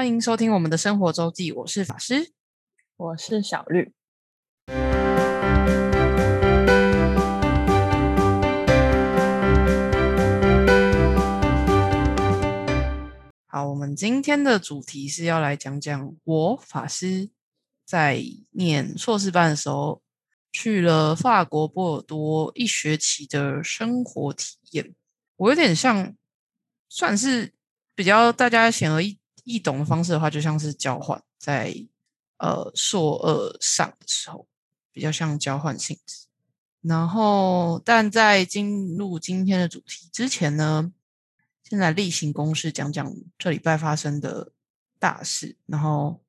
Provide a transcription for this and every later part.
欢迎收听我们的生活周记，我是法师。我是小绿。好，我们今天的主题是要来讲讲我法师在念硕士班的时候去了法国波尔多一学期的生活体验。我有点像，算是比较大家显而易易懂的方式的话，就像是交换，在呃硕二上的时候，比较像交换性质。然后，但在进入今天的主题之前呢，现在例行公事讲讲这礼拜发生的大事。然后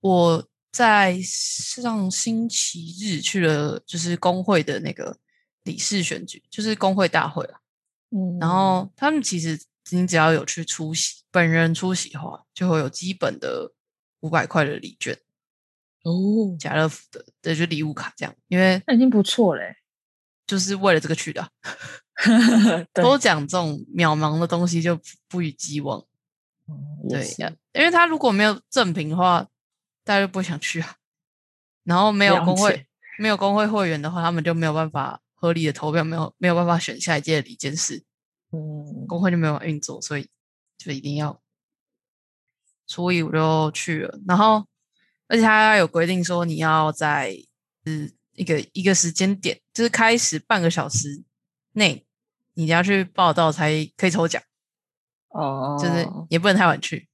我在上星期日去了，就是工会的那个理事选举，就是工会大会啊。嗯然后他们其实你只要有去出席，本人出席的话，就会有基本的五百块的礼券，哦，家乐福的，对，就礼物卡这样。因为那已经不错嘞。就是为了这个去的啊，对都讲这种渺茫的东西就不不予寄望。对，嗯也是呀，因为他如果没有赠品的话，大家就不会想去啊。然后没有工会，没有工会会员的话，他们就没有办法合理的投票，没有没有办法选下一届的理监事。嗯，工会就没有运作，所以就一定要，所以我就去了。然后，而且他有规定说，你要在嗯一个一个时间点，就是开始半个小时内，你要去报道才可以抽奖，哦，就是也不能太晚去，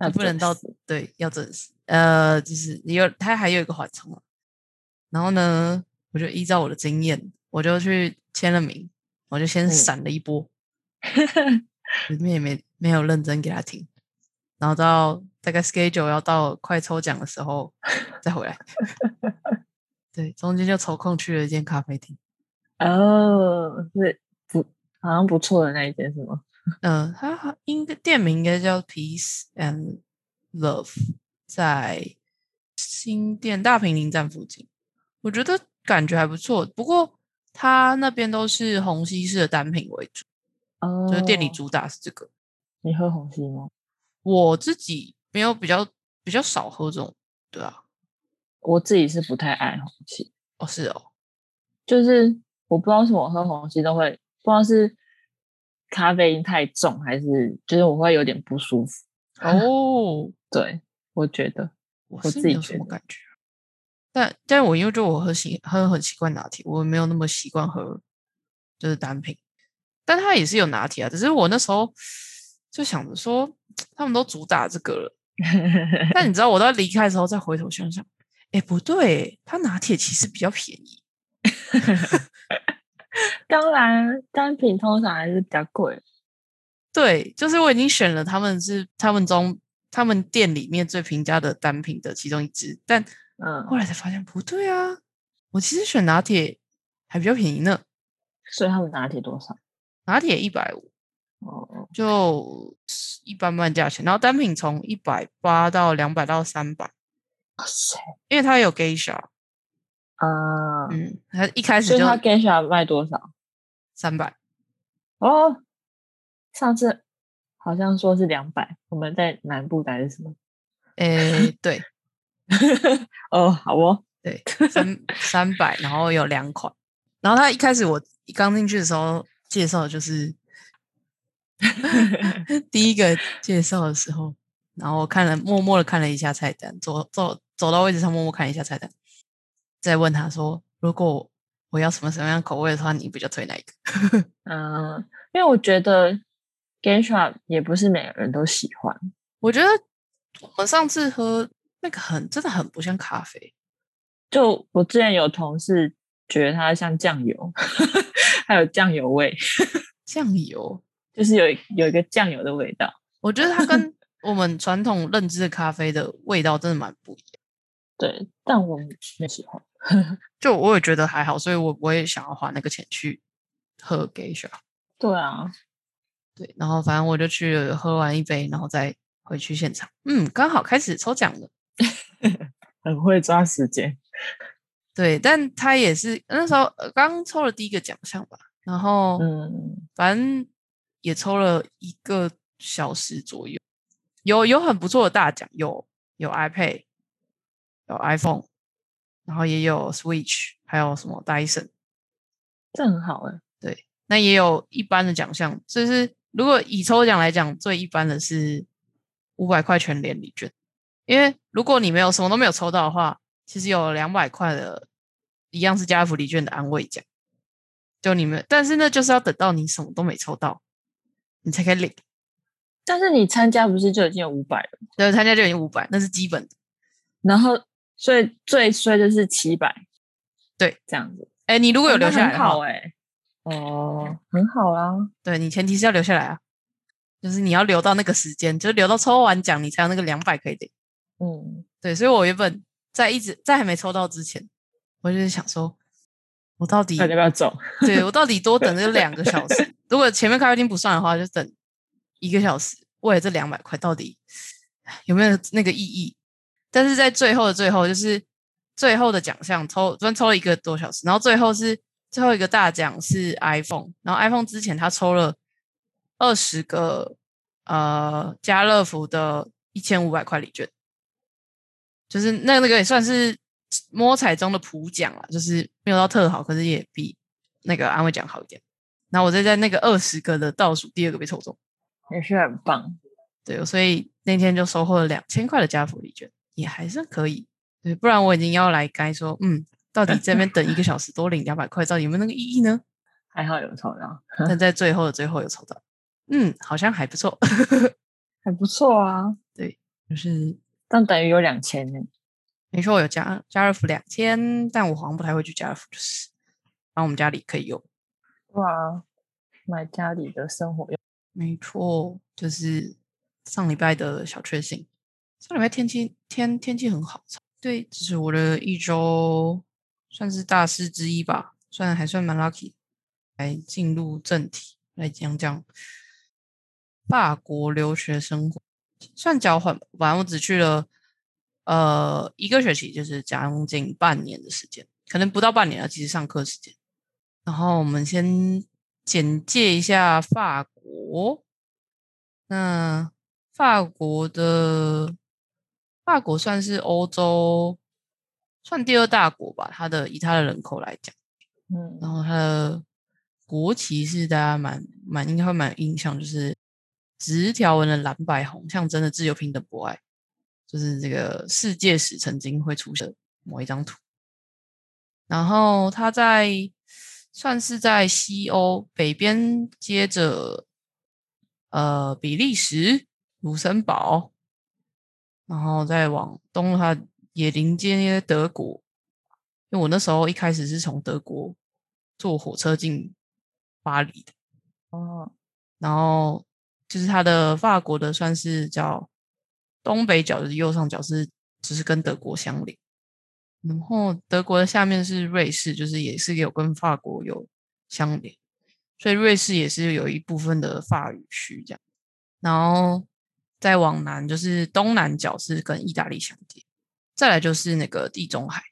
也不能到对要准时。呃，就是你有他还有一个缓冲嘛。然后呢，我就依照我的经验，我就去签了名，我就先嗯闪了一波。里面也没没有认真给他听，然后到大概 schedule 要到快抽奖的时候再回来。对，中间就抽空去了一间咖啡厅。哦，是不好像不错的那一间是吗？嗯、它应该店名应该叫 Peace and Love，在新店大平林站附近。我觉得感觉还不错，不过它那边都是虹吸式的单品为主，哦，就是店里主打是这个。你喝红心吗？我自己没有比较比较少喝这种，对啊，我自己是不太爱红西，哦是哦，就是我不知道为什么我喝红西都会不知道是咖啡因太重，还是就是我会有点不舒服。哦，对，我觉得我自己什么感觉啊，但但我因为就我喝习喝很习惯拿铁，我没有那么习惯喝就是单品，但它也是有拿铁啊，只是我那时候就想着说他们都主打这个了，但你知道我到离开的时候再回头想想，哎不对，它拿铁其实比较便宜，当然单品通常还是比较贵。对，就是我已经选了他们是他们中他们店里面最平价的单品的其中一支，但嗯，后来才发现不对啊，我其实选拿铁还比较便宜呢，所以他们拿铁多少？拿铁一百五哦，就一般般价钱，然后单品从一百八到两百到三百，哇塞，因为它有 geisha，啊，嗯，它一开始就所以他 Geisha 卖多少？三百，哦，上次好像说是两百，我们在南部还是什么？诶，对。哦，好哦，对，三三百，然后有两款，然后它一开始我刚进去的时候介绍就是 第一个介绍的时候，然后看了默默的看了一下菜单，走走走到位置上默默看一下菜单，再问他说，如果我要什么什么样口味的话，你比较推哪一个？嗯，因为我觉得 Gensha 也不是每个人都喜欢，我觉得我们上次喝那个很真的很不像咖啡，就我之前有同事觉得它像酱油，还有酱油味，酱油，就是有一有一个酱油的味道。我觉得它跟 我们传统认知的咖啡的味道真的蛮不一样。对，但我没喜欢。就我也觉得还好，所以我我也想要花那个钱去喝 geisha。对啊，对，然后反正我就去喝完一杯，然后再回去现场。嗯，刚好开始抽奖了。很会抓时间。对，但他也是那时候呃刚抽了第一个奖项吧，然后嗯，反正也抽了一个小时左右。有有很不错的大奖，有有 iPad，有 iPhone，然后也有 Switch，还有什么 Dyson，这很好哎、对，那也有一般的奖项，就是如果以抽奖来讲，最一般的是五百块全联礼券，因为如果你没有什么都没有抽到的话，其实有两百块的，一样是家乐福利券的安慰奖，就你们，但是呢，就是要等到你什么都没抽到，你才可以领。但是你参加不是就已经有五百了？对，参加就已经五百，那是基本的。然后所以最衰的是七百，对，这样子。哎，你如果有留下来的话，好哎、哦，很好啊。对你前提是要留下来啊，就是你要留到那个时间，就是留到抽完奖，你才有那个两百可以领。嗯，对，所以我原本在一直在还没抽到之前，我就是想说，我到底大家不要走。对我到底多等这两个小时？如果前面咖啡厅不算的话，就等一个小时，为了这两百块，到底有没有那个意义？但是在最后的最后，就是最后的奖项抽，昨天抽了一个多小时，然后最后是最后一个大奖是 iPhone，然后 iPhone 之前他抽了二十个呃家乐福的一千五百块礼券，就是那那个也算是摸彩中的普奖了，就是没有到特好，可是也比那个安慰奖好一点。然后我再在那个二十个的倒数第二个被抽中，也是很棒。对，所以那天就收获了两千块的加福利券，也还算可以。对，不然我已经要来该说，嗯，到底这边等一个小时多领两百块，到底有没有那个意义呢？还好有抽到，但在最后的最后有抽到，嗯，好像还不错，还不错啊。对就是但等于有两千呢。没错，我有家家乐福两千，但我好像不太会去家乐福，就是然后我们家里可以用。哇，买家里的生活用。没错，就是上礼拜的小确幸。上礼拜天气天天气很好，对，这是我的一周算是大事之一吧，算还算蛮 lucky。来进入正题，来讲讲法国留学生活，算交换吧。反正我只去了呃一个学期，就是将近半年的时间，可能不到半年啊，其实上课时间。然后我们先简介一下法国。那法国的法国算是欧洲算第二大国吧，它的以它的人口来讲，嗯，然后它的国旗是大家蛮蛮应该会蛮有印象，就是直条纹的蓝白红，象征的自由平等博爱，就是这个世界史曾经会出现的某一张图。然后它在算是在西欧北边，接着呃比利时、卢森堡，然后再往东，它也临接德国。因为我那时候一开始是从德国坐火车进巴黎的，哦，然后就是它的法国的算是叫东北角，就是右上角是就是跟德国相邻。然后德国的下面是瑞士，就是也是有跟法国有相连，所以瑞士也是有一部分的法语区这样。然后再往南就是东南角是跟意大利相接，再来就是那个地中海，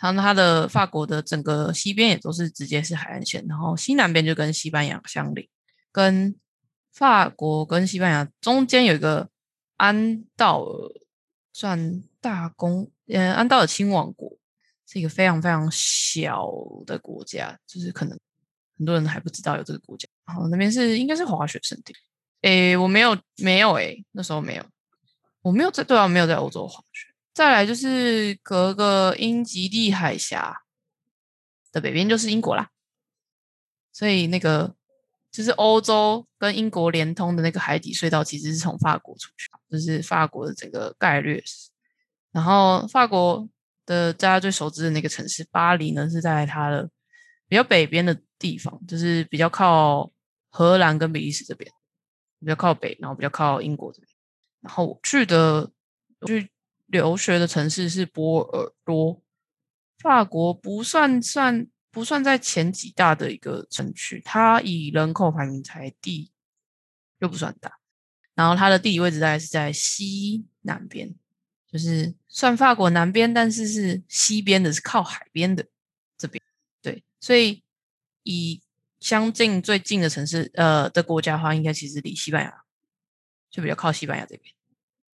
然后它的法国的整个西边也都是直接是海岸线，然后西南边就跟西班牙相邻，跟法国跟西班牙中间有一个安道尔算大公，呃，安道尔亲王国是一个非常非常小的国家，就是可能很多人还不知道有这个国家。然后那边是应该是滑雪圣地，诶，我没有没有诶，那时候没有，我没有在对啊，没有在欧洲滑雪。再来就是隔个英吉利海峡的北边就是英国啦，所以那个就是欧洲跟英国连通的那个海底隧道，其实是从法国出去，就是法国的整个概略史。然后法国的大家最熟知的那个城市巴黎呢，是在它的比较北边的地方，就是比较靠荷兰跟比利时这边，比较靠北，然后比较靠英国这边。然后我去的去留学的城市是波尔多，法国不算算不算在前几大的一个城区，它以人口排名才第又不算大，然后它的地理位置大概是在西南边，就是算法国南边，但是是西边的，是靠海边的这边。对，所以以相近最近的城市，呃的国家话，应该其实离西班牙就比较靠西班牙这边。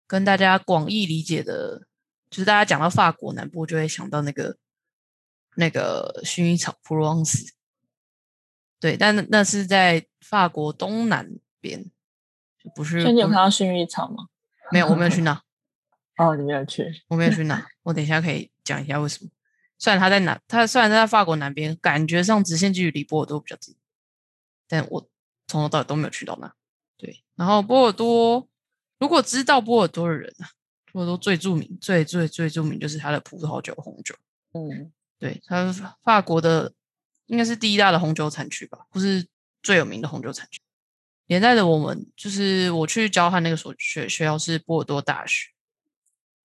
跟大家广义理解的，就是大家讲到法国南部就会想到那个那个薰衣草普罗旺斯，对，但那那是在法国东南边，就不是。所以你有看到薰衣草吗？没有，我没有去那，哦，你没有去。我没有去那，我等一下可以讲一下为什么。虽然它在南，它虽然在法国南边，感觉上直线距离离波尔多比较近，但我从头到尾都没有去到那。对，然后波尔多，如果知道波尔多的人啊，波尔多最著名、最最最著名就是它的葡萄酒、红酒。嗯，对，它是法国的应该是第一大的红酒产区吧，不是最有名的红酒产区。连带的，我们就是我去交换那个所学学校是波尔多大学，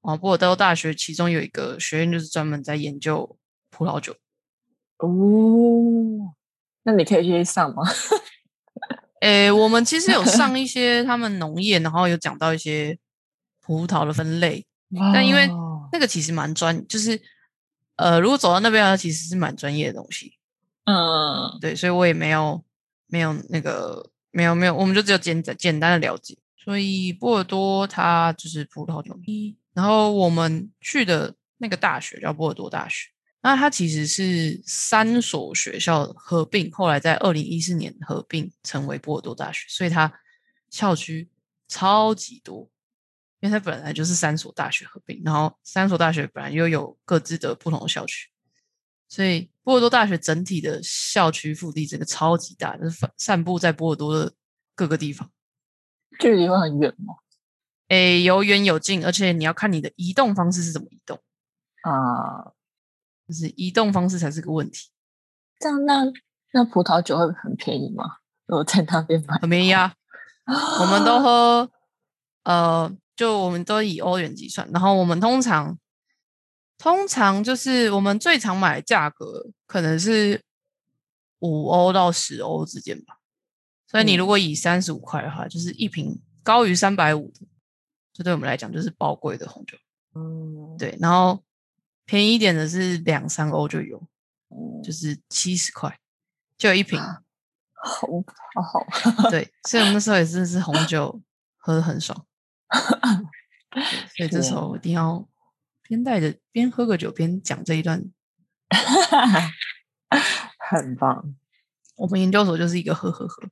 啊，波尔多大学其中有一个学院就是专门在研究葡萄酒。哦，那你可以去上吗？诶，我们其实有上一 些他们农业，然后有讲到一些葡萄的分类，但因为哦那个其实蛮专，就是呃，如果走到那边的话，其实是蛮专业的东西。嗯，对，所以我也没有没有那个没有没有，我们就只有简简单的了解。所以波尔多它就是葡萄酒，然后我们去的那个大学叫波尔多大学，那它其实是三所学校合并，后来在二零一四年合并成为波尔多大学，所以它校区超级多，因为它本来就是三所大学合并，然后三所大学本来又有各自的不同的校区，所以波尔多大学整体的校区腹地整个超级大，就是散散布在波尔多的各个地方。距离会很远吗？诶，有远有近，而且你要看你的移动方式是怎么移动，啊，就是移动方式才是个问题。这样那那葡萄酒会很便宜吗？我在那边买，很便宜啊，我们都喝，呃，就我们都以欧元计算，然后我们通常通常就是我们最常买的价格可能是五欧到十欧之间吧。所以你如果以三十五块的话，就是一瓶高于三百五的，这对我们来讲就是宝贵的红酒。嗯，对，然后便宜一点的是两三欧就有，嗯就是七十块就有一瓶。好好好，对，所以我们那时候也真的是红酒喝的很爽。对 所以这时候我一定要边带着边喝个酒边讲这一段。很棒。我们研究所就是一个喝喝喝，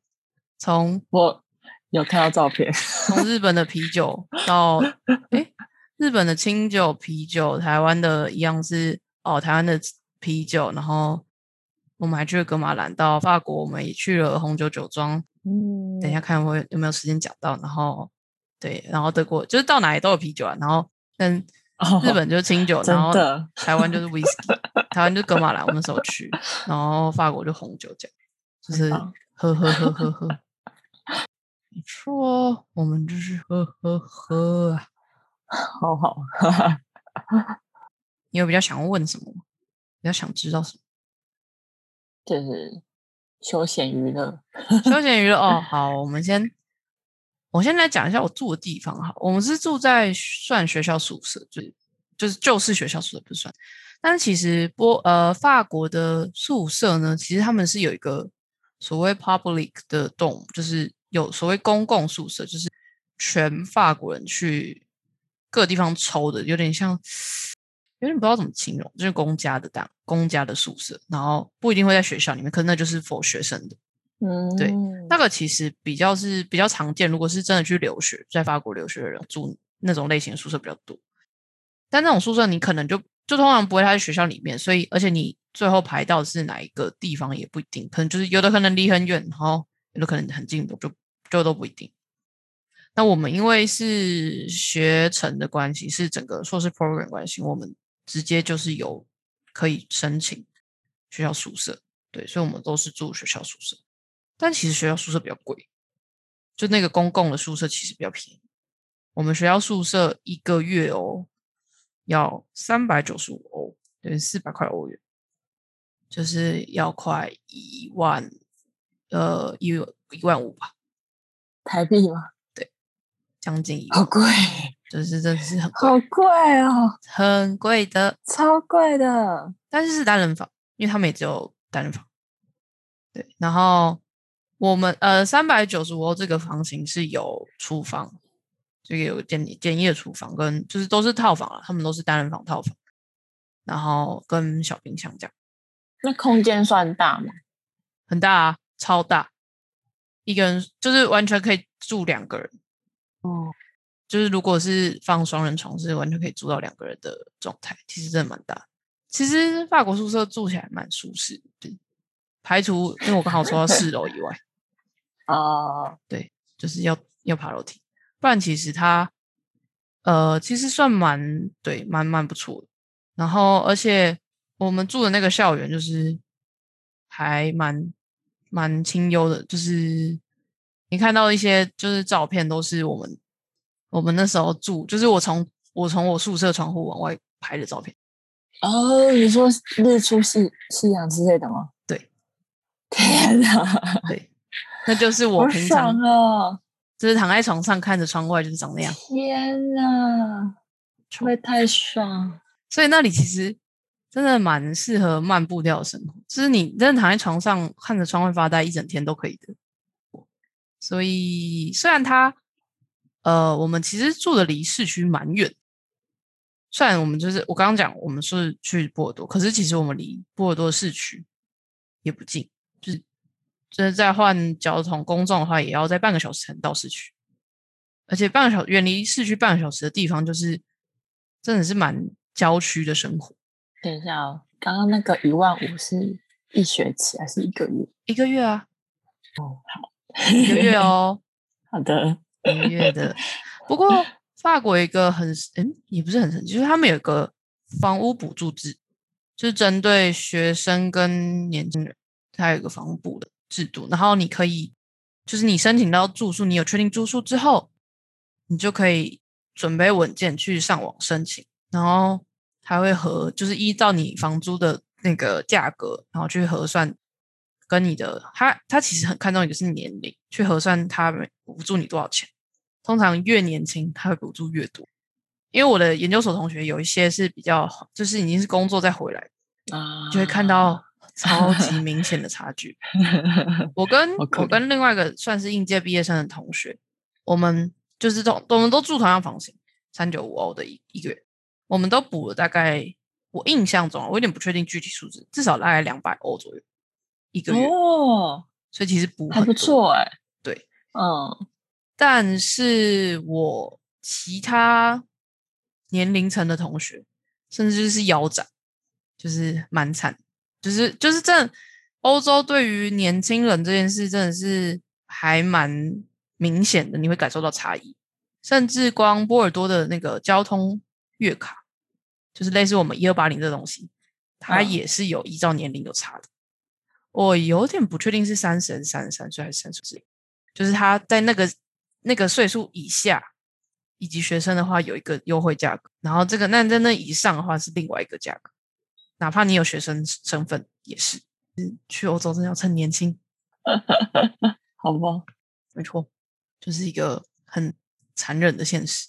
从我有看到照片，从日本的啤酒到诶日本的清酒、啤酒，台湾的一样是哦台湾的啤酒，然后我们还去了格马兰，到法国我们也去了红酒酒庄，嗯等一下看我有有没有时间讲到，然后对，然后德国就是到哪里都有啤酒啊，然后跟日本就是清酒，哦 然后台湾就是 whisky，台湾就是格马兰，我们那时候去，然后法国就红酒这样，就是喝喝喝喝喝，没错，我们就是喝喝喝啊。好好，你有比较想问什么吗？比较想知道什么？就是休闲娱乐。休闲娱乐哦，好，我们先，我先来讲一下我住的地方哈。我们是住在算学校宿舍，就就是就是学校宿舍不算，但是其实波呃法国的宿舍呢，其实他们是有一个所谓 public 的栋就是有所谓公共宿舍，就是全法国人去各地方抽的，有点像。有点不知道怎么形容，就是公家的档公家的宿舍，然后不一定会在学校里面，可是那就是 for 学生的。嗯，对那个其实比较是比较常见，如果是真的去留学，在法国留学的人住那种类型的宿舍比较多。但那种宿舍你可能就就通常不会在学校里面，所以而且你最后排到是哪一个地方也不一定，可能就是有的可能离很远，然后有的可能很近，就就都不一定。那我们因为是学程的关系，是整个硕士 program 关系，我们直接就是有可以申请学校宿舍，对，所以我们都是住学校宿舍。但其实学校宿舍比较贵，就那个公共的宿舍其实比较便宜。我们学校宿舍一个月哦，要三百九十五欧，对，四百块欧元，就是要快一万，呃，一一万五吧，台币吗？对将近一万，好贵，就是真的是很贵，好贵哦，很贵的。超贵的。但是是单人房，因为他们也只有单人房。对，然后我们呃三百九十五欧这个房型是有厨房，这个有简简易的厨房，跟就是都是套房啊，他们都是单人房套房，然后跟小冰箱这样，那空间算大吗？很大啊，超大，一个人就是完全可以住两个人，哦，就是如果是放双人床，是完全可以住到两个人的状态，其实真的蛮大。其实法国宿舍住起来蛮舒适的，对，排除因为我刚好说到四楼以外，哦，就是要要爬楼梯，不然其实它呃其实算蛮对蛮蛮不错的。然后而且我们住的那个校园就是还蛮蛮清幽的，就是你看到一些就是照片都是我们我们那时候住，就是我从我从我宿舍窗户往外拍的照片。哦，你说日出夕夕阳之类的吗？对，天哪，对，那就是我平常爽哦！就是躺在床上看着窗外，就是长那样。天哪，会不会太爽？所以那里其实真的蛮适合慢步调的生活，就是你真的躺在床上看着窗外发呆一整天都可以的。所以虽然它呃，我们其实住的离市区蛮远，虽然我们就是我刚刚讲我们是去波尔多，可是其实我们离波尔多市区也不近，就是就是在换交通公众的话，也要在半个小时才能到市区，而且半个小远离市区半个小时的地方，就是真的是蛮郊区的生活。等一下哦，刚刚那个一万五是一学期还是一个月？一个月啊，哦，好，一个月 哦，好的，一个月的。不过法国一个很嗯，也不是很神奇，就是他们有一个房屋补助制，就是针对学生跟年轻人，他有一个房屋补的制度。然后你可以，就是你申请到住宿，你有确定住宿之后，你就可以准备文件去上网申请，然后还会核，就是依照你房租的那个价格，然后去核算跟你的他他其实很看重一个是年龄，去核算他们补助你多少钱。通常越年轻，他会补助越多。因为我的研究所同学有一些是比较，就是已经是工作再回来，啊，就会看到超 级明显的差距。我跟我跟另外一个算是应届毕业生的同学，我们就是都我们都住同样房型，三九五欧的一一个月，我们都补了大概，我印象中啊我有点不确定具体数字，至少大概两百欧左右一个月，哦，所以其实补还不。错哎，对，嗯，但是我其他年龄层的同学，甚至是腰斩，就是蛮惨，就是就是这欧洲对于年轻人这件事真的是还蛮明显的，你会感受到差异。甚至光波尔多的那个交通月卡，就是类似我们一二八零这东西，它嗯也是有依照年龄有差的。我有点不确定是三十、三十三岁还是三十岁，就是他在那个那个岁数以下，以及学生的话有一个优惠价格，然后这个那在那以上的话是另外一个价格，哪怕你有学生身份也是。嗯去欧洲真的要趁年轻，好吧，没错，就是一个很残忍的现实。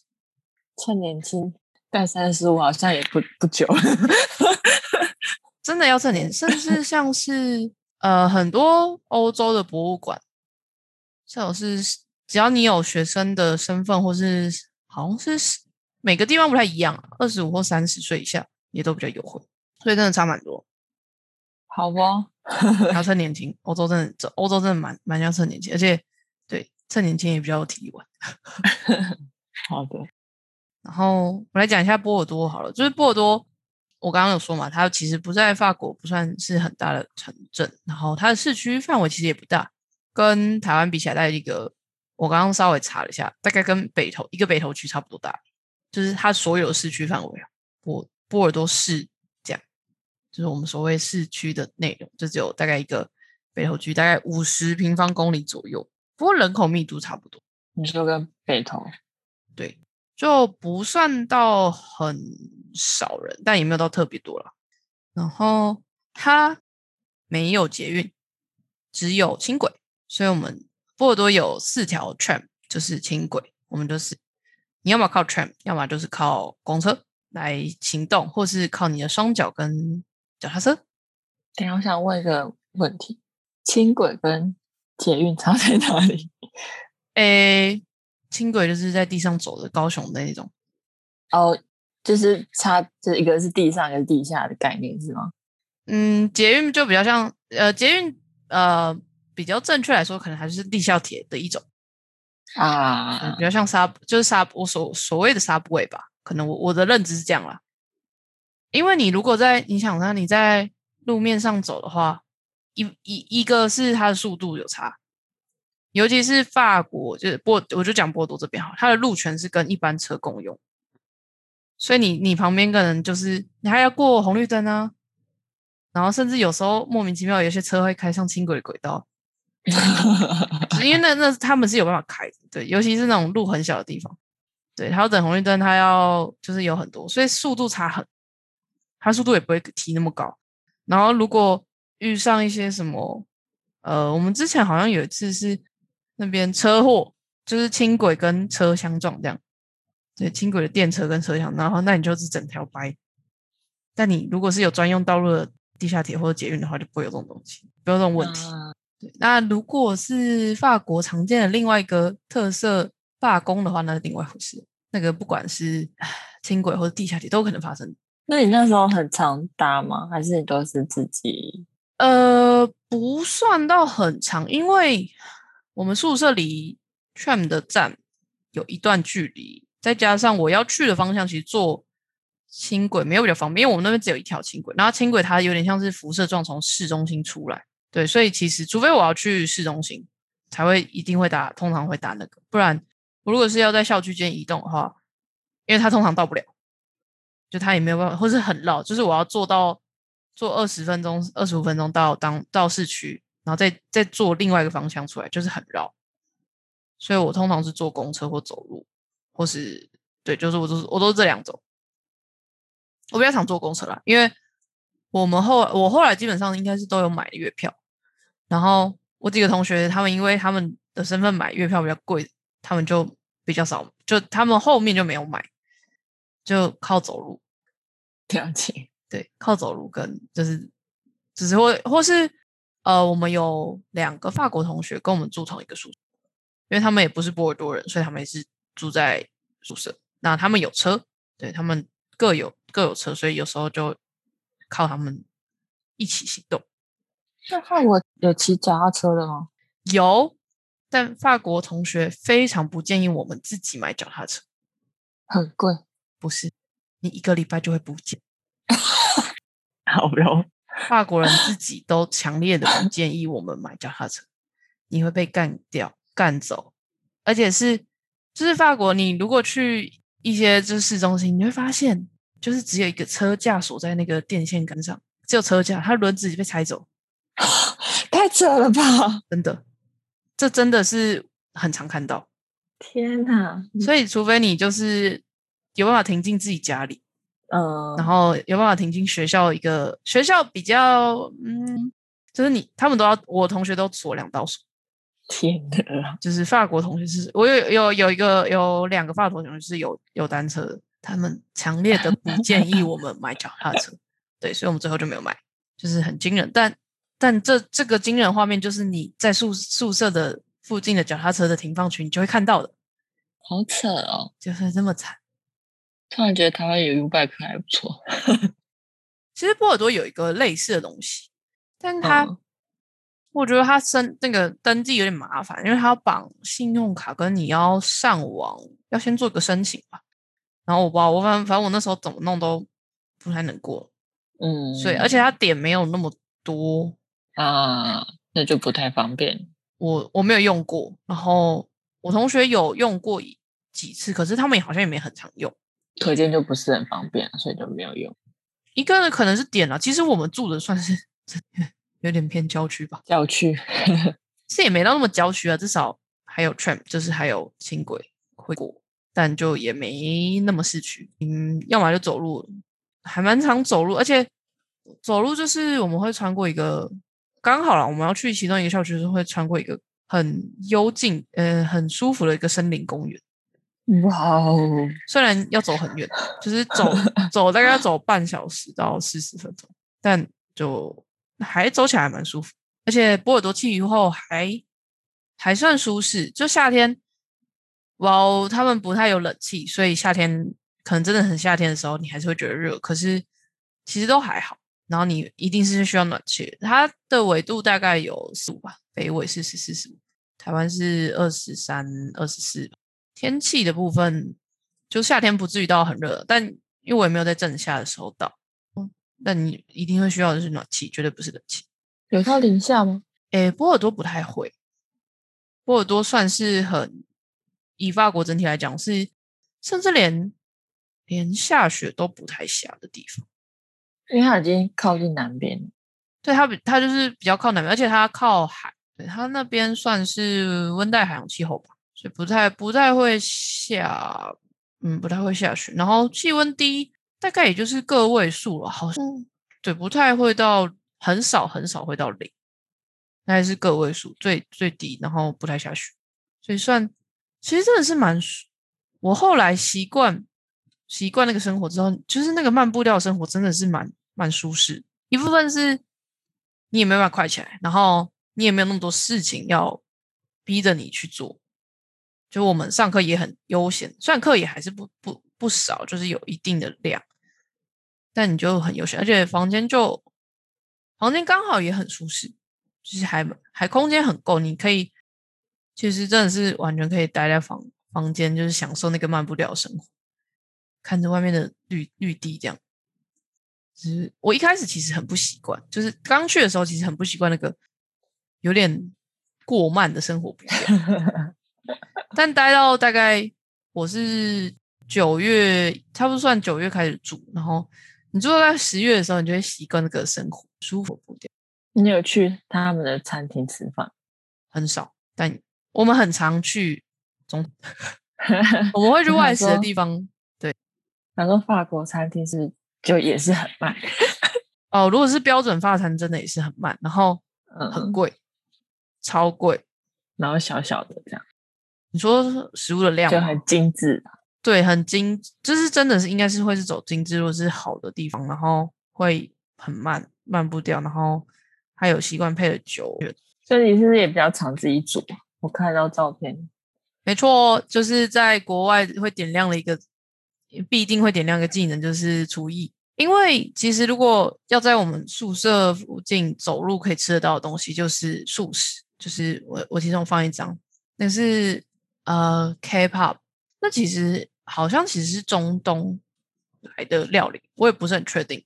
趁年轻，但三十五好像也不不久。真的要趁年，甚至像是呃很多欧洲的博物馆，像是只要你有学生的身份，或是好像是每个地方不太一样，啊二十五或三十岁以下也都比较优惠，所以真的差蛮多。好吧，要趁年轻，欧洲真的，这欧洲真的蛮蛮要趁年轻，而且对趁年轻也比较有体力玩。好的，然后我来讲一下波尔多好了，就是波尔多，我刚刚有说嘛，它其实不在法国，不算是很大的城镇，然后它的市区范围其实也不大，跟台湾比起来，大概一个我刚刚稍微查了一下，大概跟北投一个北投区差不多大，就是它所有的市区范围啊，波波尔多市就是我们所谓市区的内容，就只有大概一个北投区，大概五十平方公里左右，不过人口密度差不多。你说跟北投，对，就不算到很少人，但也没有到特别多了。然后它没有捷运，只有轻轨，所以我们波尔多有四条 tram，就是轻轨。我们就是你要么靠 tram，要么就是靠公车来行动，或是靠你的双脚跟脚踏车。等下我想问一个问题：轻轨跟捷运差在哪里？诶，轻轨就是在地上走的高雄的那种。哦，就是差，就是一个是地上，一个是地下的概念是吗？嗯，捷运就比较像，呃，捷运呃比较正确来说，可能还是地下铁的一种啊，比较像沙，就是沙，我所所谓的沙布位吧，可能我我的认知是这样啦。因为你如果在你想看你在路面上走的话，一一一个是它的速度有差，尤其是法国，就是波，我就讲波多这边哈，它的路权是跟一般车共用，所以你你旁边可能就是你还要过红绿灯啊，然后甚至有时候莫名其妙有些车会开上轻轨轨道，因为那那他们是有办法开，对，尤其是那种路很小的地方，对，他要等红绿灯，他要就是有很多，所以速度差很。它速度也不会提那么高，然后如果遇上一些什么，呃，我们之前好像有一次是那边车祸，就是轻轨跟车相撞这样，对，轻轨的电车跟车厢，然后那你就是整条掰。但你如果是有专用道路的地下铁或者捷运的话，就不会有这种东西，不有这种问题。对，那如果是法国常见的另外一个特色罢工的话，那是另外一回事。那个不管是轻轨或者地下铁，都可能发生。那你那时候很常搭吗？还是你都是自己？呃，不算到很长，因为我们宿舍离 tram 的站有一段距离，再加上我要去的方向，其实坐轻轨没有比较方便，因为我们那边只有一条轻轨，然后轻轨它有点像是辐射状从市中心出来，对，所以其实除非我要去市中心，才会一定会搭，通常会搭那个，不然我如果是要在校区间移动的话，因为它通常到不了。就他也没有办法，或是很绕，就是我要坐到坐二十分钟、二十五分钟到当到市区，然后再再坐另外一个方向出来，就是很绕。所以我通常是坐公车或走路，或是对，就是我都是我都是这两种。我比较常坐公车啦，因为我们后我后来基本上应该是都有买月票，然后我几个同学他们因为他们的身份买月票比较贵，他们就比较少，就他们后面就没有买。就靠走路，了解。对，靠走路跟就是，只是或或是呃，我们有两个法国同学跟我们住同一个宿舍，因为他们也不是波尔多人，所以他们也是住在宿舍。那他们有车，对他们各有各有车，所以有时候就靠他们一起行动。那法国有骑脚踏车的吗？有，但法国同学非常不建议我们自己买脚踏车，很贵。不是，你一个礼拜就会不见。好哟，法国人自 己都强烈的不建议我们买脚踏车，你会被干掉、干走，而且是就是法国，你如果去一些就是市中心，你会发现就是只有一个车架锁在那个电线杆上，只有车架，它轮子被拆走，太扯了吧？真的，这真的是很常看到。天哪！所以除非你就是。有办法停进自己家里，嗯，然后有办法停进学校一个学校比较，嗯，就是你他们都要，我同学都锁两道锁。天哪！就是法国同学是，我有有有一个有两个法国同学是有有单车的，他们强烈的不建议我们买脚踏车，对，所以我们最后就没有买，就是很惊人。但但这这个惊人画面，就是你在宿宿舍的附近的脚踏车的停放区，你就会看到的。好扯哦，就是这么惨。突然觉得台湾有 U bike 还不错。其实波尔多有一个类似的东西，但它我觉得它申那个登记有点麻烦，因为它要绑信用卡，跟你要上网，要先做一个申请吧。然后我不知道，我反正反正我那时候怎么弄都不太能过。嗯，所以而且它点没有那么多啊，那就不太方便。我我没有用过，然后我同学有用过几次，可是他们好像也没很常用。可见就不是很方便，所以就没有用。一个可能是点了，其实我们住的算是有点偏郊区吧。郊区是也没到那么郊区啊，至少还有 tram，就是还有轻轨会过，但就也没那么市区。嗯，要么就走路，还蛮常走路，而且走路就是我们会穿过一个，刚好了，我们要去其中一个校区是会穿过一个很幽静、呃，很舒服的一个森林公园。哇哦！虽然要走很远，就是走走大概要走半小时到四十分钟，但就还走起来还蛮舒服。而且波尔多气候还还算舒适，就夏天哇哦，他们不太有冷气，所以夏天可能真的很夏天的时候，你还是会觉得热。可是其实都还好。然后你一定是需要暖气，它的纬度大概有四五吧，北纬是十四十五，台湾是二十三二十四。天气的部分，就夏天不至于到很热，但因为我也没有在正夏的时候到，嗯，那你一定会需要的是暖气，绝对不是冷气。有到零下吗？诶，波尔多不太会，波尔多算是很。以法国整体来讲，是甚至连连下雪都不太下的地方，因为它已经靠近南边。对，它比它就是比较靠南边，而且它靠海，对它那边算是温带海洋气候吧，所以不太不太会下，嗯，不太会下雪。然后气温低，大概也就是个位数了，好像对，不太会到很少很少会到零，那还是个位数最最低，然后不太下雪，所以算。其实真的是蛮，我后来习惯习惯那个生活之后，就是那个慢步调生活真的是蛮蛮舒适。一部分是你也没办法快起来，然后你也没有那么多事情要逼着你去做。就我们上课也很悠闲，虽然课也还是不不不少，就是有一定的量，但你就很悠闲，而且房间就房间刚好也很舒适，就是还还空间很够，你可以。其实真的是完全可以待在房房间，就是享受那个慢步调生活，看着外面的绿绿地这样。其实我一开始其实很不习惯，就是刚去的时候其实很不习惯那个有点过慢的生活步调。但待到大概我是九月，差不多算九月开始住，然后你住在十月的时候，你就会习惯那个生活舒服步调。你有去他们的餐厅吃饭？很少，但。我们很常去中，我们会去 外食的地方。对，他说法国餐厅是就也是很慢。哦，如果是标准法餐，真的也是很慢，然后很贵，超贵，然后小小的这样。你说食物的量就很精致，对，很精，就是真的是应该是会是走精致，如果是好的地方，然后会很慢，慢步调，然后还有习惯配的酒。所以你是不是也比较常自己煮？我看到照片，没错，就是在国外会点亮了一个必定会点亮一个技能，就是厨艺。因为其实如果要在我们宿舍附近走路可以吃得到的东西，就是素食。就是我我其中放一张，那是呃 K-pop，那其实好像其实是中东来的料理，我也不是很确定，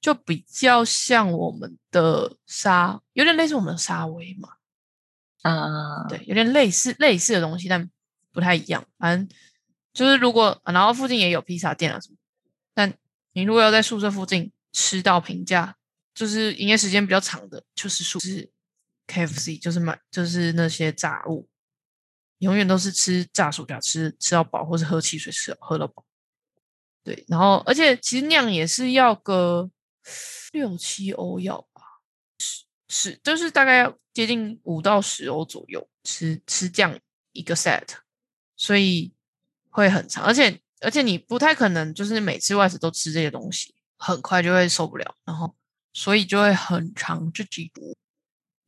就比较像我们的沙，有点类似我们的沙威嘛。啊，对，有点类似类似的东西，但不太一样。反正就是如果，然后附近也有披萨店啊什么。但你如果要在宿舍附近吃到平价，就是营业时间比较长的，就是宿是 K F C，就是买就是那些炸物，永远都是吃炸薯条，吃吃到饱，或是喝汽水吃喝到饱。对，然后而且其实那样也是要个六七欧要吧，是是，就是大概要。接近五到十欧左右，吃吃这样一个 set，所以会很长，而且而且你不太可能就是每次外食都吃这些东西，很快就会受不了，然后所以就会很长这几步。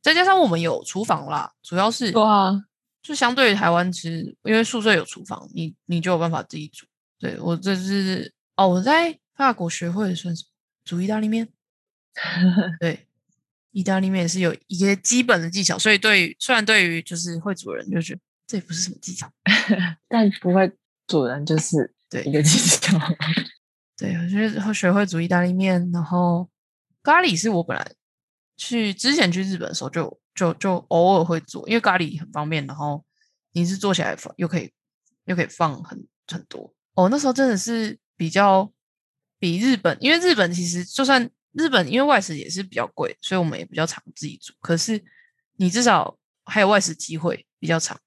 再加上我们有厨房啦，主要是哇，就相对于台湾吃，因为宿舍有厨房，你你就有办法自己煮。对我这是哦，我在法国学会的算什么？煮意大利面，对。意大利面是有一些基本的技巧，所以对于虽然对于就是会煮人就觉得这也不是什么技巧，但不会煮人就是对一个技巧。对，我觉得学会煮意大利面，然后咖喱是我本来去之前去日本的时候就就就偶尔会做，因为咖喱很方便，然后你是做起来放又可以又可以放很很多。哦，那时候真的是比较比日本，因为日本其实就算。日本因为外食也是比较贵，所以我们也比较常自己煮。可是你至少还有外食机会比较长，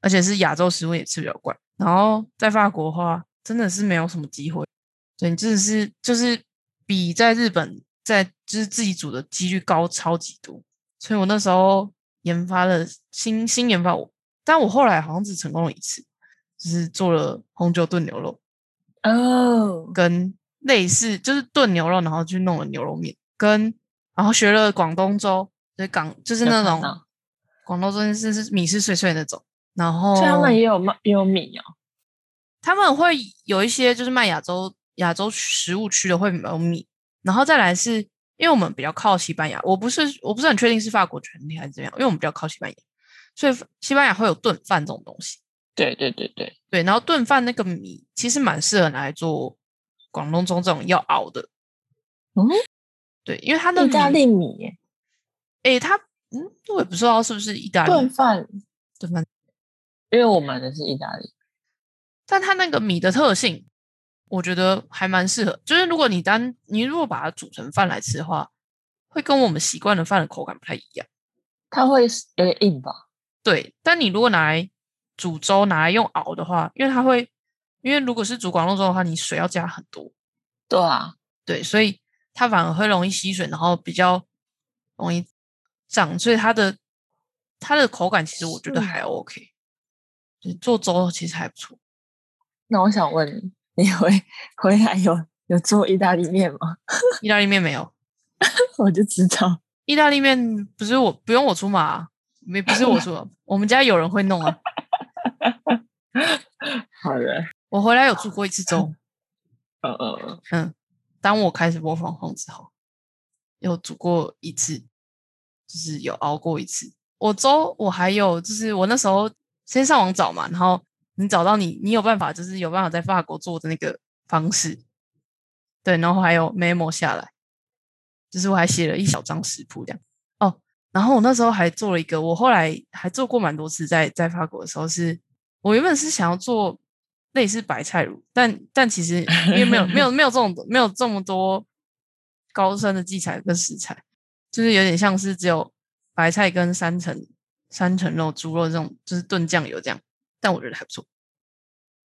而且是亚洲食物也吃比较惯。然后在法国的话，真的是没有什么机会，所以你真的是就是比在日本在就是自己煮的几率高超级多。所以我那时候研发了新新研发，我但我后来好像只成功了一次，就是做了红酒炖牛肉哦，跟。类似就是炖牛肉，然后去弄了牛肉面，跟然后学了广东粥，对港就是那种广东粥是是米是碎碎那种，然后他们也有卖也有米哦。他们会有一些就是卖亚洲亚洲食物区的会有米，然后再来是因为我们比较靠西班牙，我不是我不是很确定是法国权利还是怎样，因为我们比较靠西班牙，所以西班牙会有炖饭这种东西。对对对对，对，然后炖饭那个米其实蛮适合拿来做广东中这种要熬的。嗯，对，因为它的意大利米耶诶，它嗯，我也不知道是不是意大利炖饭，炖饭，因为我买的是意大利。但它那个米的特性，我觉得还蛮适合。就是如果你单你如果把它煮成饭来吃的话，会跟我们习惯的饭的口感不太一样。它会有点硬吧？对，但你如果拿来煮粥，拿来用熬的话，因为它会，因为如果是煮广东粥的话，你水要加很多，对啊，对，所以它反而会容易吸水，然后比较容易胀，所以它的它的口感其实我觉得是还 OK，就是做粥其实还不错。那我想问你，你回回来有有做意大利面吗？意大利面没有，我就知道，意大利面不是我不用我出马、啊，没不是我出马，我们家有人会弄啊。好的，我回来有煮过一次粥，嗯嗯，嗯，当我开始播放控之后，有煮过一次，就是有熬过一次。我粥我还有就是我那时候先上网找嘛，然后你找到你你有办法，就是有办法在法国做的那个方式，对，然后还有 memo 下来，就是我还写了一小张食谱这样。哦，然后我那时候还做了一个，我后来还做过蛮多次在，在法国的时候是，我原本是想要做类似白菜乳，但但其实因为没有没有没有这种没有这么多高深的技巧跟食材，就是有点像是只有白菜跟三层三层肉、猪肉这种，就是炖酱油这样，但我觉得还不错。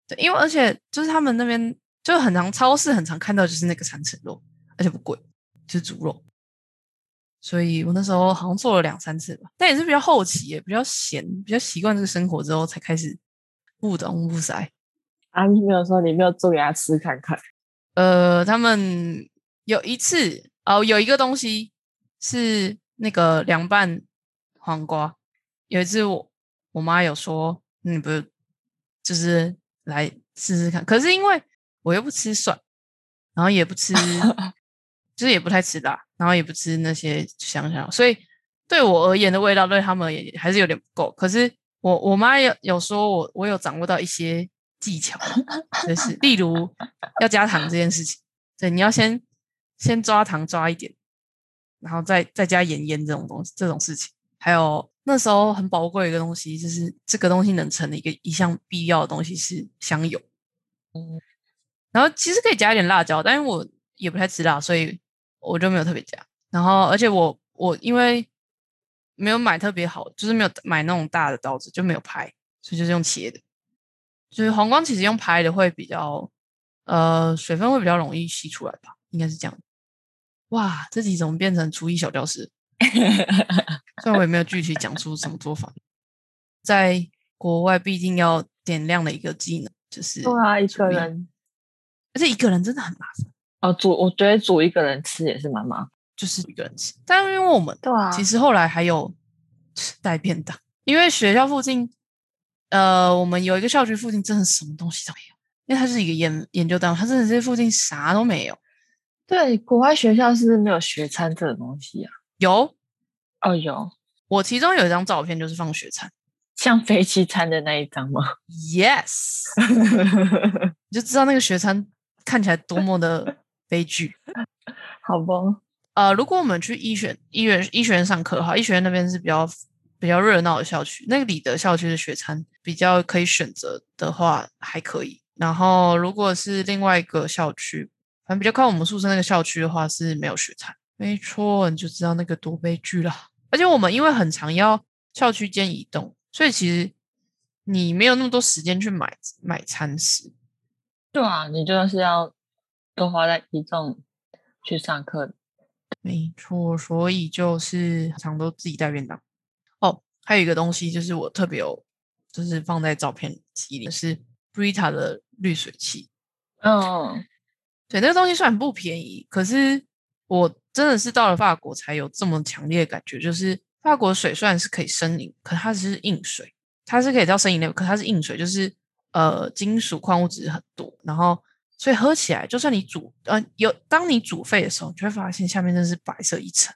对，因为而且就是他们那边就很常超市很常看到就是那个三层肉，而且不贵，就是猪肉。所以我那时候好像做了两三次吧，但也是比较后期耶，比较闲，比较习惯这个生活之后才开始不东不塞。阿姨没有说你没有做给他吃看看，呃，他们有一次哦，有一个东西是那个凉拌黄瓜。有一次我我妈有说，你不是就是来试试看，可是因为我又不吃蒜，然后也不吃，就是也不太吃辣，然后也不吃那些香香，所以对我而言的味道对他们也还是有点不够。可是我我妈有有说我我有掌握到一些技巧，就是例如要加糖这件事情，对，你要先先抓糖抓一点，然后再再加盐腌这种东西这种事情，还有那时候很宝贵的一个东西，就是这个东西能成的一个一项必要的东西是香油。嗯，然后其实可以加一点辣椒，但是我也不太吃辣，所以我就没有特别加。然后而且我我因为没有买特别好，就是没有买那种大的刀子，就没有拍，所以就是用切的。就是黄光其实用拍的会比较，呃，水分会比较容易吸出来吧，应该是这样。哇，这集怎么变成厨艺小教室？虽然我也没有具体讲出什么做法，在国外必定要点亮的一个技能就是对啊，一个人而且一个人真的很麻烦，哦煮，我觉得煮一个人吃也是蛮麻烦。就是一个人吃。但因为我们对啊其实后来还有带便当，因为学校附近，呃，我们有一个校区附近真的什么东西都没有，因为它是一个研研究单位，它真的是附近啥都没有。对，国外学校是不是没有学餐这种东西啊？有哦，有，我其中有一张照片就是放学餐像飞机餐的那一张吗？，yes，你 就知道那个学餐看起来多么的悲剧。好吧，呃，如果我们去医学医院医学院上课的话，医学院那边是比较比较热闹的校区，那个里的校区的学餐比较可以选择的话还可以。然后如果是另外一个校区，反正比较靠我们宿舍那个校区的话是没有学餐。没错，你就知道那个多悲剧了。而且我们因为很常要校区间移动，所以其实你没有那么多时间去买买餐食。对啊，你就是要多花在移动去上课。没错，所以就是常都自己带便当。哦，还有一个东西就是我特别有，就是放在照片集里是 Brita 的滤水器。嗯，对，那个东西虽然不便宜，可是我真的是到了法国才有这么强烈的感觉，就是法国水虽然是可以生饮，可它只是硬水，它是可以叫生饮类，可它是硬水，就是呃金属矿物质很多，然后所以喝起来，就算你煮呃有当你煮沸的时候，你就会发现下面真是白色一层，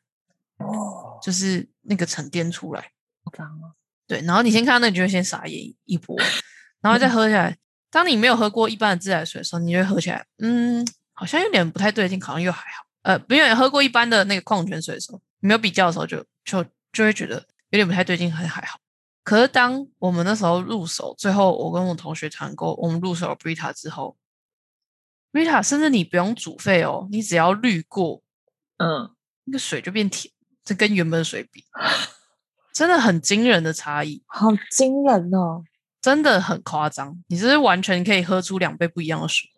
哦，就是那个沉淀出来。好脏哦。对，然后你先看到那，你就会先傻眼一波，然后再 喝下来。当你没有喝过一般的自来水的时候，你就会喝起来，嗯，好像有点不太对劲，好像又还好。呃，没有喝过一般的那个矿泉水的时候，没有比较的时候，就就就会觉得有点不太对劲，还还好。可是当我们那时候入手，最后我跟我同学团购，我们入手了 Brita 之后，Brita 甚至你不用煮沸哦，你只要滤过，嗯，那个水就变甜，这跟原本的水比，真的很惊人的差异，好惊人哦，真的很夸张。你这是完全可以喝出两杯不一样的水。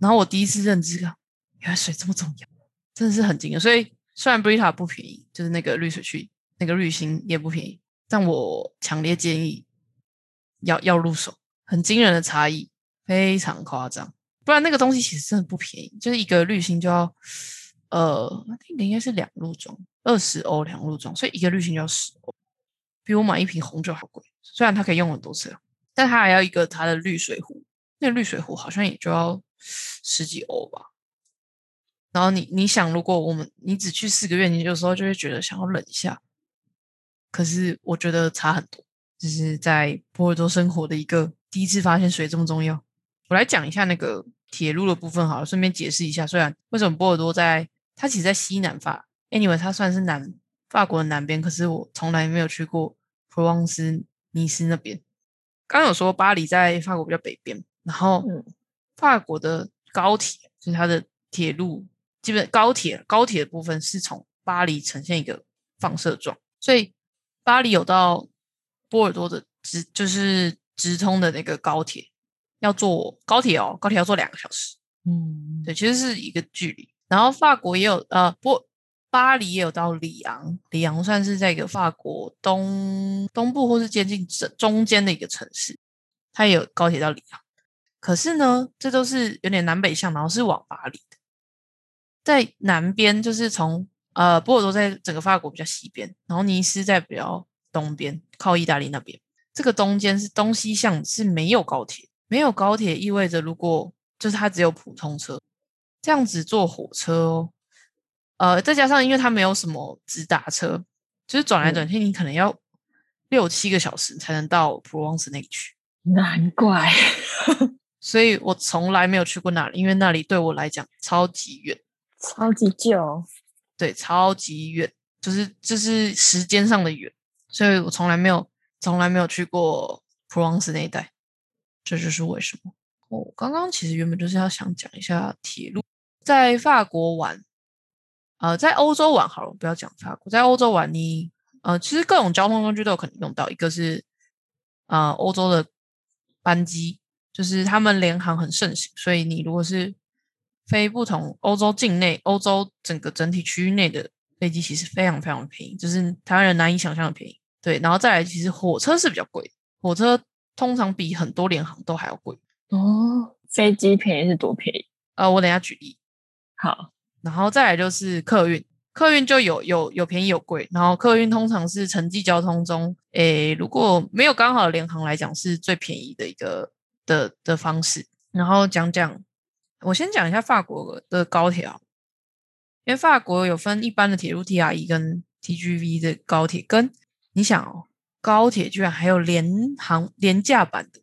然后我第一次认知到，原来水这么重要，真的是很惊人。所以虽然 Brita 不便宜，就是那个滤水器，那个滤芯也不便宜，但我强烈建议要要入手，很惊人的差异，非常夸张。不然那个东西其实真的不便宜，就是一个滤芯就要呃，那个应该是两入装，二十欧两入装，所以一个滤芯就要十欧，比我买一瓶红酒还贵。虽然它可以用很多次，但它还要一个它的滤水壶，那滤水壶好像也就要十几欧吧。然后你你想，如果我们你只去四个月，你有时候就会觉得想要忍一下。可是我觉得差很多，就是在波尔多生活的一个第一次发现水这么重要。我来讲一下那个铁路的部分好了，顺便解释一下，虽然为什么波尔多在它其实，在西南法，anyway 它算是南法国的南边，可是我从来没有去过普罗旺斯尼斯那边。刚刚有说巴黎在法国比较北边，然后嗯法国的高铁就是它的铁路，基本高铁高铁的部分是从巴黎呈现一个放射状，所以巴黎有到波尔多的直就是直通的那个高铁，要坐高铁哦，高铁要坐两个小时，嗯，对，其实是一个距离。然后法国也有呃波巴黎也有到里昂，里昂算是在一个法国东东部或是接近中中间的一个城市，它也有高铁到里昂。可是呢，这都是有点南北向，然后是往巴黎的。在南边就是从呃波尔多在整个法国比较西边，然后尼斯在比较东边，靠意大利那边。这个中间是东西向是没有高铁，没有高铁意味着如果就是它只有普通车，这样子坐火车哦，呃，再加上因为它没有什么直达车，就是转来转去，你可能要六七个小时才能到普罗旺斯那里去。难怪，所以我从来没有去过那里，因为那里对我来讲超级远，超级久，对，超级远，就是就是时间上的远，所以我从来没有从来没有去过普罗旺斯那一带，这就是为什么。我刚刚其实原本就是要想讲一下铁路，在法国玩，呃，在欧洲玩好了，不要讲法国，在欧洲玩你呃，其实各种交通工具都有可能用到，一个是呃欧洲的班机，就是他们联航很盛行，所以你如果是飞不同欧洲境内、欧洲整个整体区域内的飞机，其实非常非常便宜，就是台湾人难以想象的便宜。对，然后再来，其实火车是比较贵，火车通常比很多联航都还要贵。哦，飞机便宜是多便宜？呃，我等一下举例，好，然后再来就是客运，客运就有有有便宜有贵，然后客运通常是城际交通中，诶，如果没有刚好的联航来讲，是最便宜的一个的的方式。然后讲讲，我先讲一下法国的高铁啊，因为法国有分一般的铁路 TRE 跟 TGV 的高铁，跟你想哦，高铁居然还有联航廉价版的。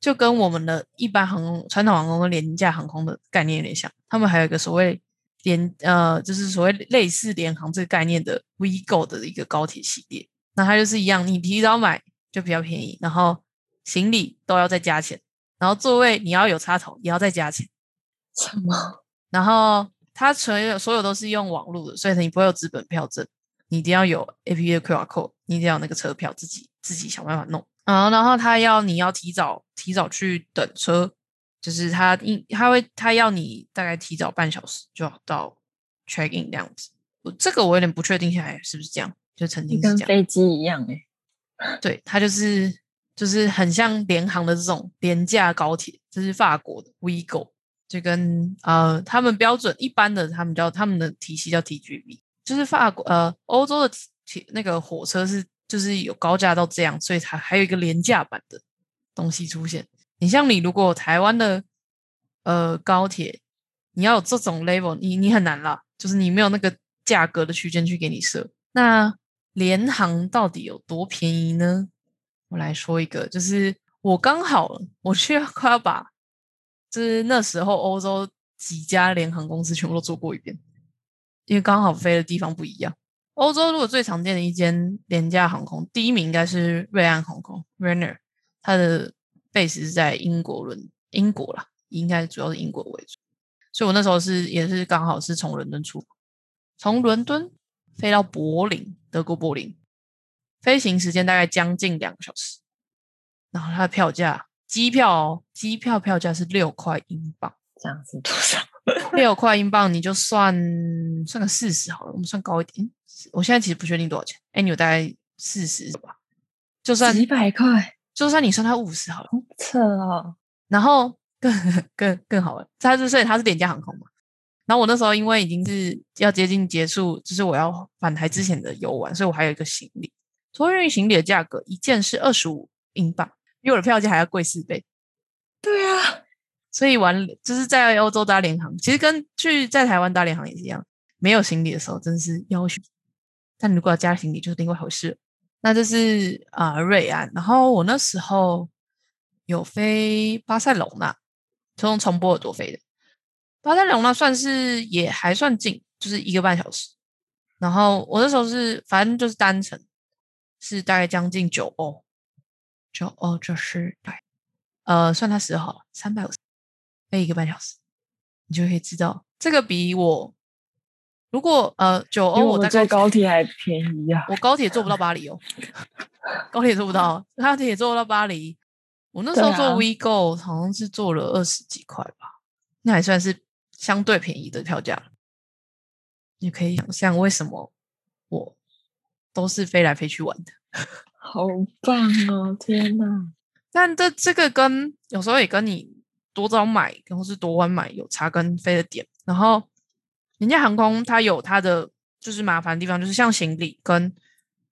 就跟我们的一般航空、传统航空跟廉价航空的概念有点像，他们还有一个所谓联呃，就是所谓类似联航这个概念的 V GO 的一个高铁系列。那它就是一样，你提早买就比较便宜，然后行李都要再加钱，然后座位你要有插头也要再加钱，什么？然后它所有所有都是用网络的，所以你不会有纸本票证，你一定要有 A P P 的 QR code，你一定要有那个车票，自己自己想办法弄。啊，然后他要你要提早提早去等车，就是他应他会他要你大概提早半小时就要到 check in 这样子。我这个我有点不确定下来是不是这样，就曾经。跟飞机一样哎、对，他就是就是很像联航的这种廉价高铁，这是法国的 WeGo，就跟呃他们标准一般的他们叫他们的体系叫 TGV，就是法国呃欧洲的铁那个火车是就是有高价到这样，所以才还有一个廉价版的东西出现。你像你如果台湾的呃高铁，你要有这种 level，你你很难啦，就是你没有那个价格的区间去给你设。那联航到底有多便宜呢？我来说一个，就是我刚好我去 快要把，就是那时候欧洲几家联航公司全部都做过一遍，因为刚好飞的地方不一样。欧洲如果最常见的一间廉价航空，第一名应该是瑞安航空 （Ryanair），它的 base 是在英国伦英国啦，应该主要是英国为主。所以我那时候是也是刚好是从伦敦出，从伦敦飞到柏林，德国柏林。飞行时间大概将近两个小时，然后它的票价，机票哦，机票票价是六块英镑，这样是多少？六块英镑你就算算个四十好了，我们算高一点。我现在其实不确定多少钱，哎，你有大概四十吧？就算几百块，就算你算它五十好了，扯哦。然后更更更好了，它是所以它是廉价航空嘛。然后我那时候因为已经是要接近结束，就是我要返台之前的游玩，所以我还有一个行李。托运行李的价格一件是二十五英镑，比我的票价还要贵四倍。对啊，所以玩就是在欧洲搭联航，其实跟去在台湾搭联航也是一样，没有行李的时候真是要求。但如果要加行李，就是另外一回事。那这是啊瑞安，然后我那时候有飞巴塞隆纳，从从波尔多飞的。巴塞隆纳算是也还算近，就是一个半小时。然后我那时候是反正就是单程。是大概将近九欧，九欧就是对，呃，算它十号，三百五十，飞一个半小时，你就可以知道这个比我如果呃九欧我坐高铁还便宜啊！我高铁坐不到巴黎哦，高铁坐不到，高铁坐不到巴黎。我那 时候坐 WeGo 好像是坐了二十几块吧，那还算是相对便宜的票价。你可以想象为什么我。都是飞来飞去玩的，好棒哦！天哪！但这这个跟有时候也跟你多早买，或是多晚买有差，跟飞的点。然后人家航空它有它的就是麻烦的地方，就是像行李跟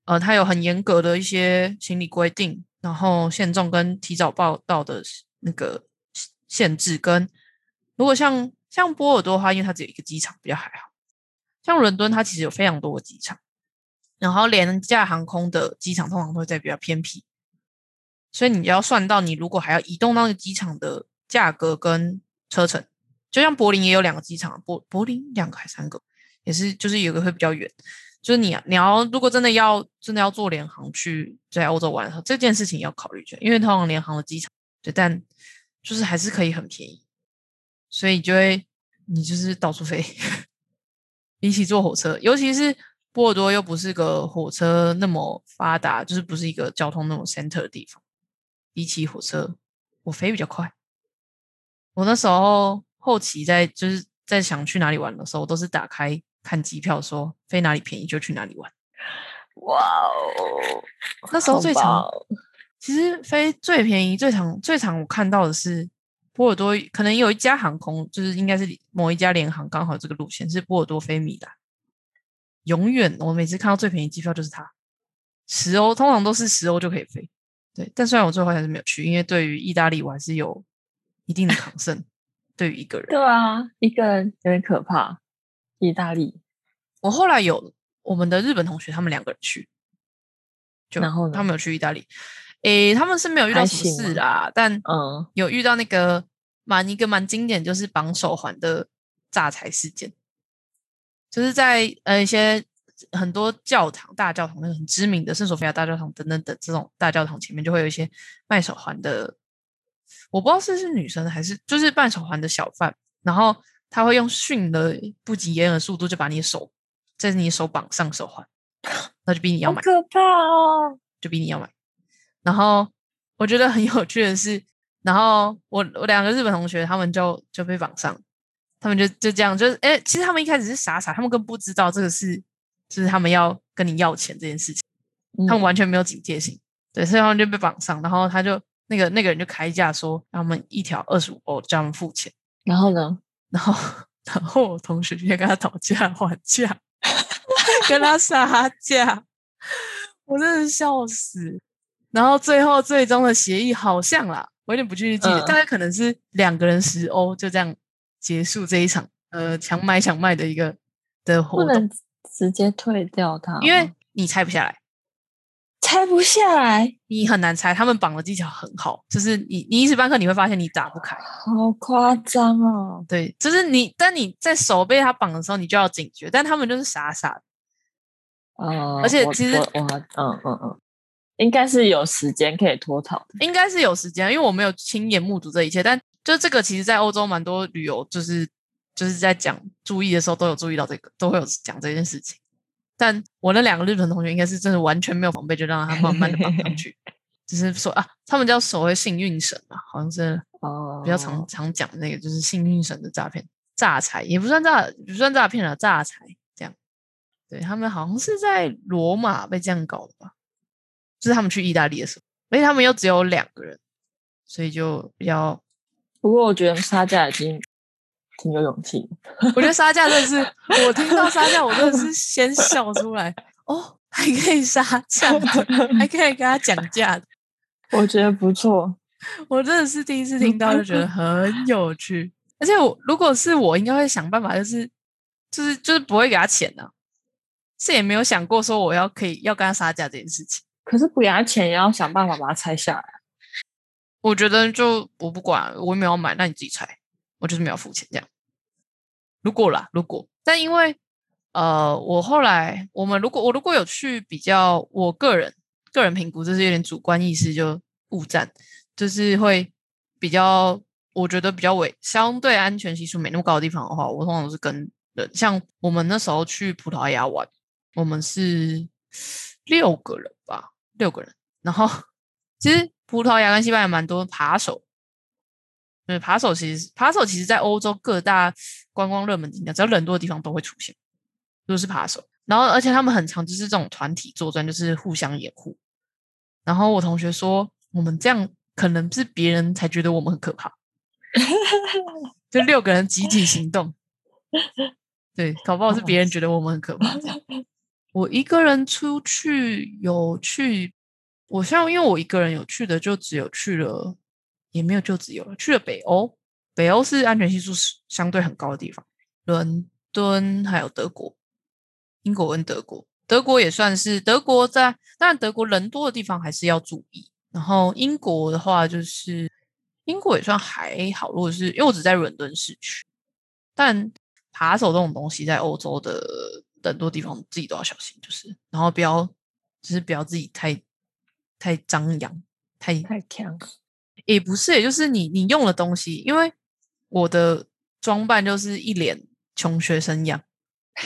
呃，它有很严格的一些行李规定，然后限重跟提早报到的那个限制。跟如果像像波尔多的话，因为它只有一个机场，比较还好。像伦敦，它其实有非常多的机场。然后廉价航空的机场通常都会在比较偏僻，所以你要算到你如果还要移动到那个机场的价格跟车程，就像柏林也有两个机场，柏柏林两个还三个，也是就是有个会比较远，就是你你要如果真的要真的要坐联航去在欧洲玩，这件事情要考虑一下，因为通常联航的机场对，但就是还是可以很便宜，所以就会你就是到处飞，比起坐火车，尤其是。波尔多又不是个火车那么发达，就是不是一个交通那么 center 的地方。比起火车，我飞比较快。我那时候后期在就是在想去哪里玩的时候，我都是打开看机票，说飞哪里便宜就去哪里玩。哇哦！那时候最长，其实飞最便宜、最长、最长，我看到的是波尔多，可能有一家航空，就是应该是某一家联航，刚好这个路线是波尔多飞米兰。永远，我每次看到最便宜机票就是它，十欧，通常都是十欧就可以飞。对，但虽然我最后还是没有去，因为对于意大利我还是有一定的抗 性。对于一个人，对啊，一个人有点可怕。意大利，我后来有我们的日本同学，他们两个人去，就然后他们有去意大利。诶，他们是没有遇到什么事啦，但嗯，有遇到那个蛮一个蛮经典，就是绑手环的诈财事件。就是在呃一些很多教堂、大教堂，那个很知名的圣索菲亚大教堂等等等这种大教堂前面，就会有一些卖手环的，我不知道是是女生还是就是卖手环的小贩，然后他会用迅的不及掩耳的速度就把你手在你手绑上手环，那就逼你要买，可怕哦，就逼你要买。然后我觉得很有趣的是，然后我我两个日本同学他们就就被绑上。他们就就这样，就是哎，其实他们一开始是傻傻，他们更不知道这个是，就是他们要跟你要钱这件事情，他们完全没有警戒心，对，所以他们就被绑上，然后他就那个那个人就开价说，让他们一条二十五欧，叫他们付钱，然后呢，然后然后我同学就跟他讨价还价，跟他杀价，我真的是笑死。然后最后最终的协议好像啦，我有点不确定记得，嗯。大概可能是两个人十欧，就这样结束这一场呃强买强卖的一个的活动，不能直接退掉它，因为你拆不下来。拆不下来，你很难拆，他们绑的技巧很好，就是你你一时半刻你会发现你打不开，好夸张哦！对，就是你，但你在手被他绑的时候，你就要警觉，但他们就是傻傻的，而且其实我我嗯嗯嗯，应该是有时间可以脱逃的。应该是有时间，因为我没有亲眼目睹这一切，但就是这个，其实在欧洲蛮多旅游，就是就是在讲注意的时候都有注意到这个，都会有讲这件事情。但我那两个日本同学应该是真的完全没有防备，就让他慢慢的绑上去，只是说啊，他们叫所谓幸运神嘛，好像是哦，比较常常讲那个，就是幸运神的诈骗、诈财，也不算诈，不算诈骗了，诈财这样。对他们好像是在罗马被这样搞的吧，就是他们去意大利的时候，而且他们又只有两个人，所以就比较，不过我觉得杀价已经挺有勇气。我觉得杀价真的是，我听到杀价，我真的是先笑出来，哦，还可以杀价，还可以跟他讲价的，我觉得不错。我真的是第一次听到，就觉得 很有趣。而且我如果是我，应该会想办法，就是就是就是不会给他钱的、是也没有想过说我要可以要跟他杀价这件事情。可是不给他钱，也要想办法把它拆下来。我觉得就我不管，我也没有买，那你自己猜，我就是没有付钱这样。如果啦，如果，但因为呃，我后来我们如果我如果有去比较，我个人个人评估，这是有点主观意识，就误战，就是会比较，我觉得比较伪相对安全系数没那么高的地方的话，我通常都是跟人，像我们那时候去葡萄牙玩，我们是六个人吧，六个人，然后 其实葡萄牙跟西班牙蛮多扒手。对，扒手其实扒手其实在欧洲各大观光热门景点，只要人多的地方都会出现，都是扒手。然后而且他们很常就是这种团体作战，就是互相掩护。然后我同学说，我们这样可能是别人才觉得我们很可怕，就六个人集体行动。对，搞不好是别人觉得我们很可怕。这样，我一个人出去有去，我像因为我一个人有去的，就只有去了，也没有就只有去了北欧。北欧是安全系数是相对很高的地方，伦敦还有德国、英国跟德国。德国也算是德国在，但德国人多的地方还是要注意。然后英国的话，就是英国也算还好，如果是因为我只在伦敦市区，但扒手这种东西在欧洲的很多地方自己都要小心，就是然后不要，就是不要自己太太张扬，太太强，也不是，也就是你你用的东西，因为我的装扮就是一脸穷学生样，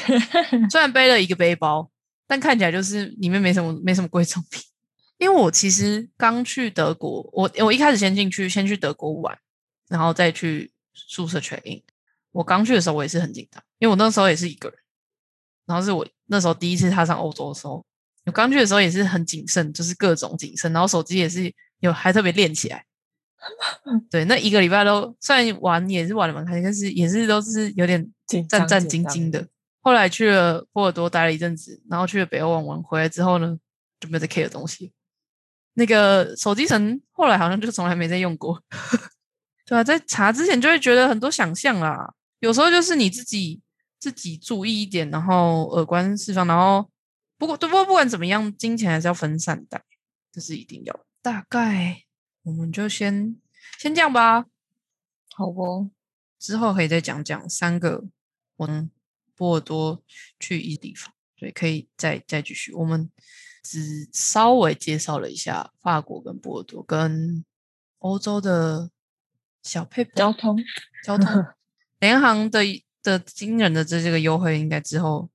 虽然背了一个背包，但看起来就是里面没什么没什么贵重品。因为我其实刚去德国，我我一开始先进去，先去德国玩，然后再去宿舍 check in。我刚去的时候，我也是很紧张，因为我那时候也是一个人，然后是我那时候第一次踏上欧洲的时候，我刚去的时候也是很谨慎，就是各种谨慎，然后手机也是有还特别练起来。对，那一个礼拜都虽然玩也是玩的蛮开心，但是也是都是有点紧战战兢兢的。后来去了波尔多待了一阵子，然后去了北欧玩玩，回来之后呢，就没有再 care 的东西。那个手机城后来好像就从来没再用过。对啊，在查之前就会觉得很多想象啦，有时候就是你自己自己注意一点，然后耳观四方，然后不过不过不管怎么样，金钱还是要分散带，这是一定要的。大概我们就先先这样吧，好哦，之后可以再讲讲三个我们波尔多去一地方，所以可以再再继续。我们只稍微介绍了一下法国跟波尔多跟欧洲的小配交通交通 联航的的惊人的这这个优惠，应该之后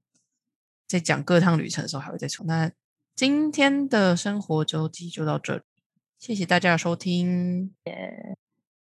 在讲各趟旅程的时候还会再说。那今天的生活周记就到这里，谢谢大家的收听。